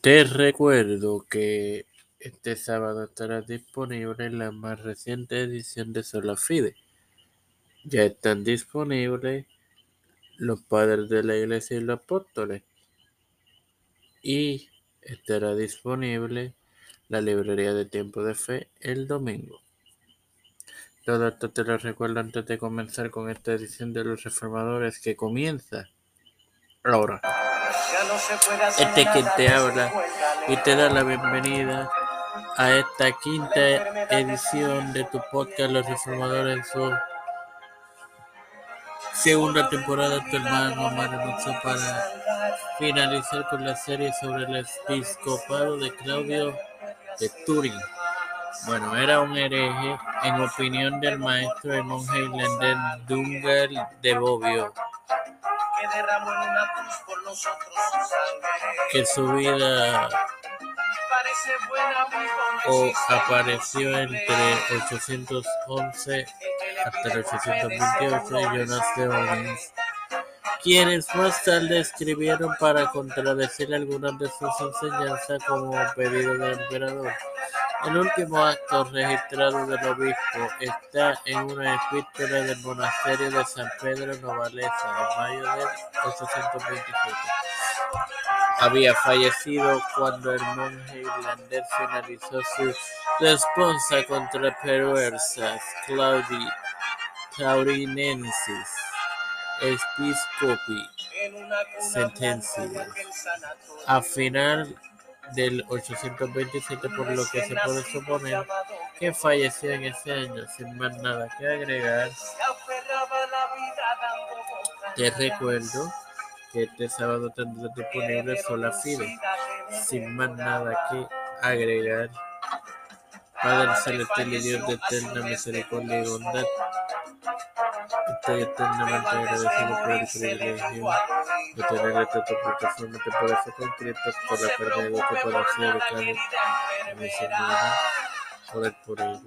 Te recuerdo que este sábado estará disponible la más reciente edición de Sola Fide. Ya están disponibles los padres de la iglesia y los apóstoles. Y estará disponible la librería de tiempo de fe el domingo. Todo esto te lo recuerdo antes de comenzar con esta edición de los reformadores que comienza ahora. Este es quien te habla y te da la bienvenida a esta quinta edición de tu podcast Los Reformadores en su segunda temporada tu hermano Mario para finalizar con la serie sobre el episcopado de Claudio de Turing. Bueno, era un hereje en opinión del maestro y monje irlandés Dungal de Bobbio que su vida o apareció entre 811 hasta el 828 y Jonas de Owens, quienes más tarde escribieron para contradecir algunas de sus enseñanzas como pedido del emperador. El último acto registrado del obispo está en una epístola del monasterio de San Pedro Novalesa en mayo de 827. Había fallecido cuando el monje irlandés finalizó su respuesta contra perversas Claudi Taurinensis Episcopi Sentencias. A final del 827, por lo que se puede suponer que falleció en ese año, sin más nada que agregar. Te recuerdo que este sábado tendrá disponible sola fide, sin más nada que agregar. Padre celestial y Dios de eterna misericordia y bondad, estoy eternamente agradecido por el privilegio de tener esta tu plataforma que puede ser concreta por la pérdida que pueda ser a mis hermanos, poder por ellos.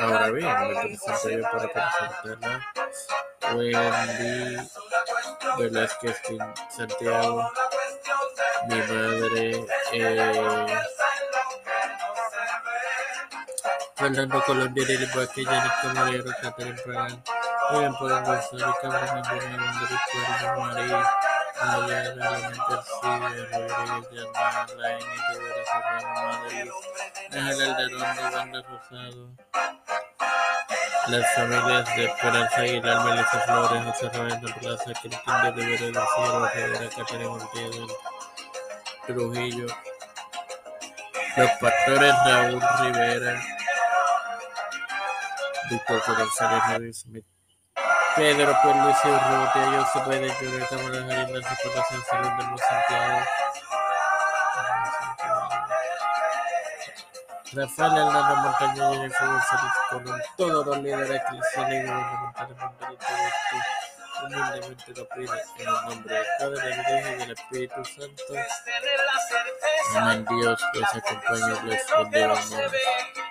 Ahora bien, me presento yo para presentarla Wendy Velázquez Santiago, mi madre, eh, Fernando Colombia, Lili Vázquez, Janet Camarero, Catherine Pragan, William Pagan González, Carmen Antonio Andrés Cuervo, María, Ayala, Elena García, Rodríguez, Yana, Laini, Rivera Serrano, Madrid, Ángel Alderón, Banda Rosado, las familias de Esperanza Aguilar, Melissa Flores, José Roberto Plaza, Cristín de Rivera García, Rivera Catherine Ortega, Trujillo, los pastores Raúl Rivera, Víctor González Javier Smith, Pedro Pierluisi Urrutia, José Pérez, Junior Cámara Jarinda, Reputación Salud de los Santiago, Rafael Hernando Montaña, Jennifer González Colón, todos los líderes eclesiales y gubernamentales mundiales de humildemente lo pide en el nombre del Padre, del Hijo y del Espíritu Santo. Amén Dios, les acompañe y les bendiga.